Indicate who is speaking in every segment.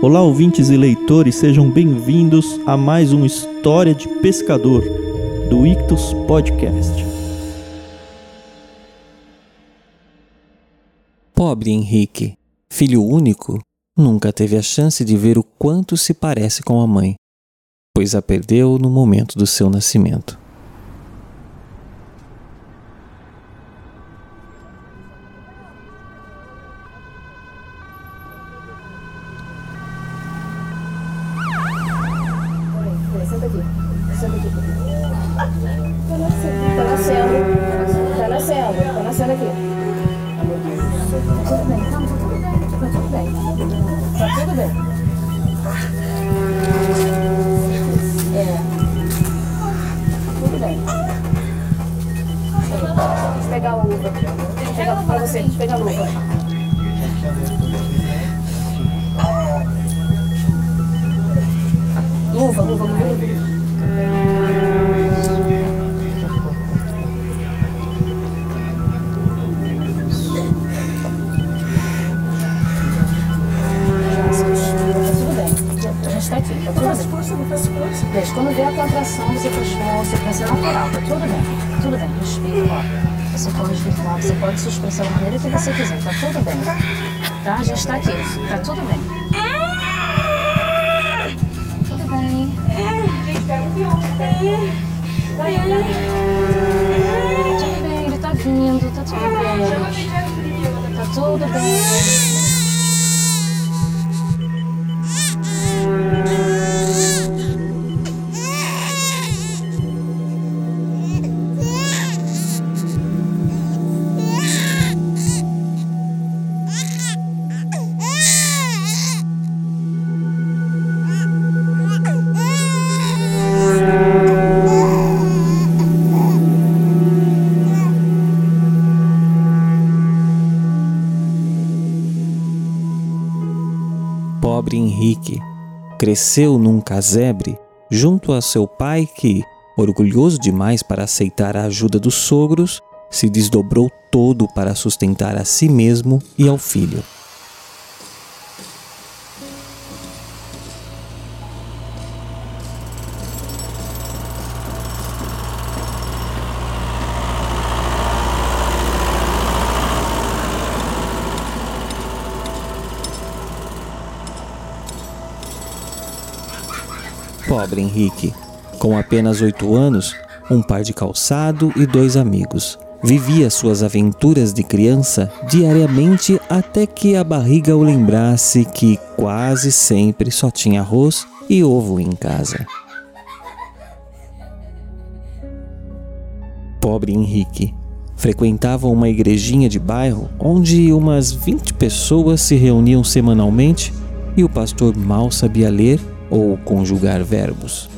Speaker 1: Olá, ouvintes e leitores, sejam bem-vindos a mais uma História de Pescador do Ictus Podcast.
Speaker 2: Pobre Henrique, filho único, nunca teve a chance de ver o quanto se parece com a mãe, pois a perdeu no momento do seu nascimento.
Speaker 3: Deixa eu pegar a luva. Deixa eu pegar pra você. Deixa eu pegar a luva. Luva, luva, luva. Tudo bem. Já- A gente quando vier a contração, você faz vai ser natural, tá tudo bem. Tudo bem, Você pode falar, você pode se expressar da maneira que você quiser, tá tudo bem. Tá? A gente tá aqui, tá tudo bem. Tudo bem. Tudo bem, ele tá vindo, tá tudo bem. Tá tudo bem.
Speaker 2: Pobre Henrique cresceu num casebre junto a seu pai que, orgulhoso demais para aceitar a ajuda dos sogros, se desdobrou todo para sustentar a si mesmo e ao filho. Pobre Henrique, com apenas oito anos, um par de calçado e dois amigos. Vivia suas aventuras de criança diariamente até que a barriga o lembrasse que quase sempre só tinha arroz e ovo em casa. Pobre Henrique frequentava uma igrejinha de bairro onde umas 20 pessoas se reuniam semanalmente e o pastor mal sabia ler ou conjugar verbos.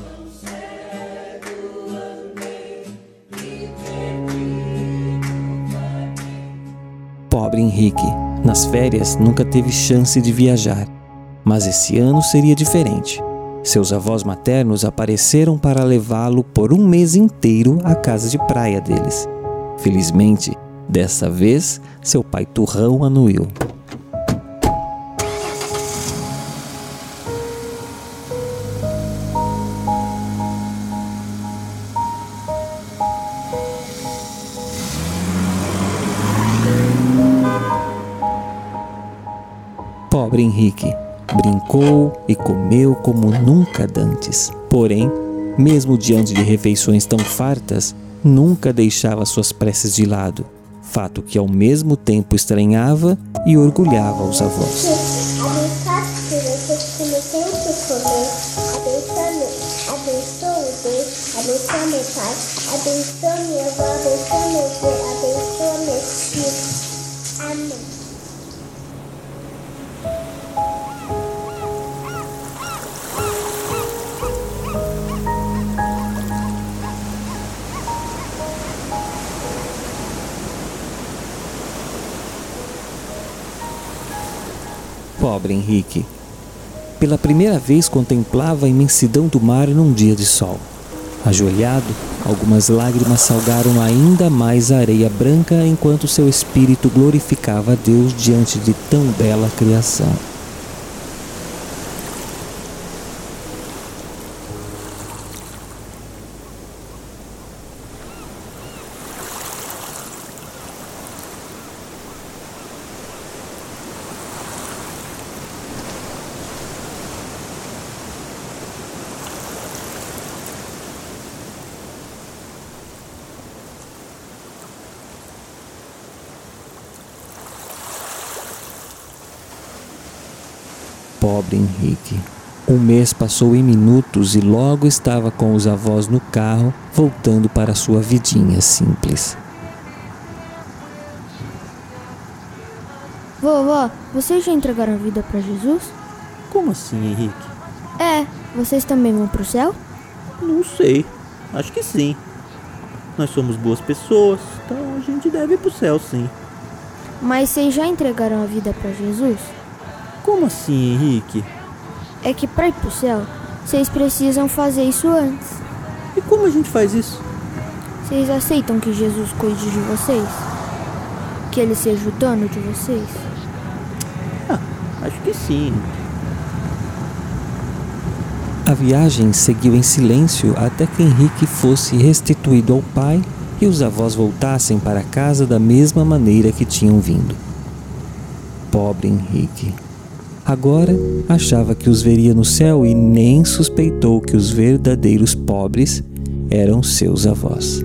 Speaker 2: Pobre Henrique, nas férias nunca teve chance de viajar, mas esse ano seria diferente. Seus avós maternos apareceram para levá-lo por um mês inteiro à casa de praia deles. Felizmente, dessa vez, seu pai turrão anuiu. Pobre Henrique. Brincou e comeu como nunca dantes. Porém, mesmo diante de refeições tão fartas, nunca deixava suas preces de lado, fato que ao mesmo tempo estranhava e orgulhava os avós.
Speaker 4: Abençoado por vocês que me tem o que comer. Abençoe,
Speaker 2: Pobre Henrique. Pela primeira vez contemplava a imensidão do mar num dia de sol. Ajoelhado, algumas lágrimas salgaram ainda mais a areia branca enquanto seu espírito glorificava a Deus diante de tão bela criação. Pobre Henrique. Um mês passou em minutos e logo estava com os avós no carro, voltando para sua vidinha simples.
Speaker 5: Vovó, vocês já entregaram a vida para Jesus?
Speaker 1: Como assim, Henrique?
Speaker 5: É, vocês também vão pro céu?
Speaker 1: Não sei. Acho que sim. Nós somos boas pessoas, então a gente deve ir pro céu, sim.
Speaker 5: Mas vocês já entregaram a vida para Jesus?
Speaker 1: Como assim, Henrique?
Speaker 5: É que para ir pro céu, vocês precisam fazer isso antes.
Speaker 1: E como a gente faz isso?
Speaker 5: Vocês aceitam que Jesus cuide de vocês? Que ele seja o dono de vocês?
Speaker 1: Acho que sim.
Speaker 2: A viagem seguiu em silêncio até que Henrique fosse restituído ao pai e os avós voltassem para casa da mesma maneira que tinham vindo. Pobre Henrique. Agora achava que os veria no céu e nem suspeitou que os verdadeiros pobres eram seus avós.